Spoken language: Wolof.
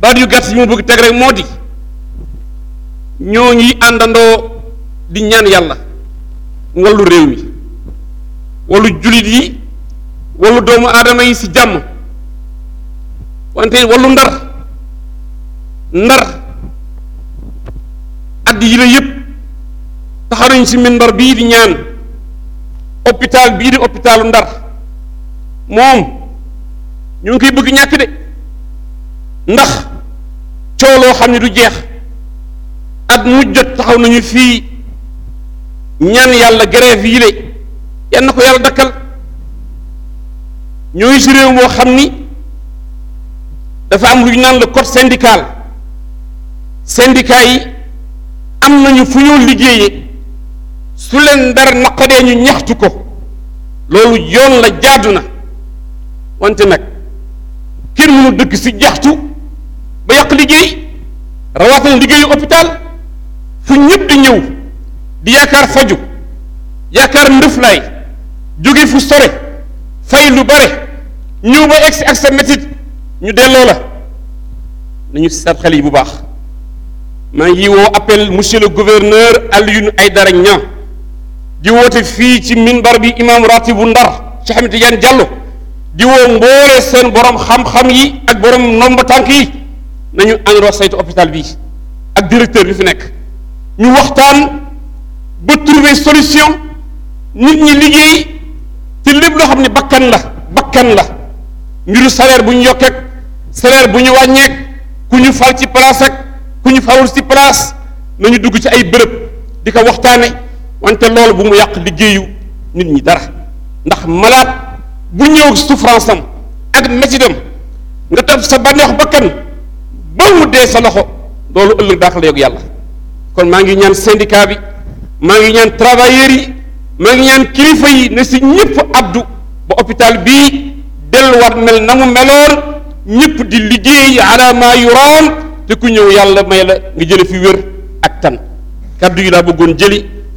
baat yu gàtt yi ma bëgg teg rek moo di ñoo ngi àndandoo di ñaan yàlla wallu réew mi wallu jullit yi wallu doomu aadama yi ci jàmm wante wallu ndar ndar at yi la yëpp taxaw nañ ci minbar bii di ñaan hôpital bii di hôpitalu ndar moom ñu ngi koy bëgg ñàkk de ndax coow loo xam ne du jeex at mu jot taxaw nañu fii ñaan yàlla grève yi le yan na ko yàlla dakkal ñoo ngi si réew moo xam ni dafa am lu ñu naan le code syndical syndicat yi am nañu fu ñoo liggéeyee su leen dara naqadee ñu ñaxtu ko loolu yoon la jaadu na wante nag kenn mënu dëkk si jaxtu ba yàq liggéey rawatina liggéeyu hôpital fu ñëpp di ñëw di yaakaar faju yaakaar ndëflaay jóge fu sore fay lu bare ñëw ba egsi ak sa métit ñu delloo la nañu seet xel yi bu baax maa ngi woo appel monsieur le gouverneur Alioune Aïdara Niang di woote fii ci minbar bi imam ratib bu Ndar Cheikh Ahmed Tidiane Diallo di woo mboole seen borom xam-xam yi ak borom nomba tànk yi nañu àndandoo saytu hôpital bi ak directeur bi fi nekk ñu waxtaan ba trouver solution nit ñi liggéey te lépp loo xam ne bakkan la bakkan la mbiru salaire bu ñu yokkeek salaire bu ñu wàññeek ku ñu fal ci place ak ku ñu falul ci place nañu dugg ci ay bërëb di ko waxtaane wante loolu bu mu yàq liggéeyu nit ñi dara ndax malade bu ñëw souffrance am ak métitam nga def sa bànneexu bakkan ba mu dee sa loxo loolu ëllëg daax la yog yàlla kon maa ngi ñaan syndicat bi maa ngi ñaan travailleurs yi maa ngi ñaan kilifa yi ne si ñëpp addu ba hôpital bii delluwaat mel na mu meloon ñëpp di liggéey ala maa yuraam te ku ñëw yàlla may la nga jële fi wér ak tan kaddu yi laa bëggoon jëli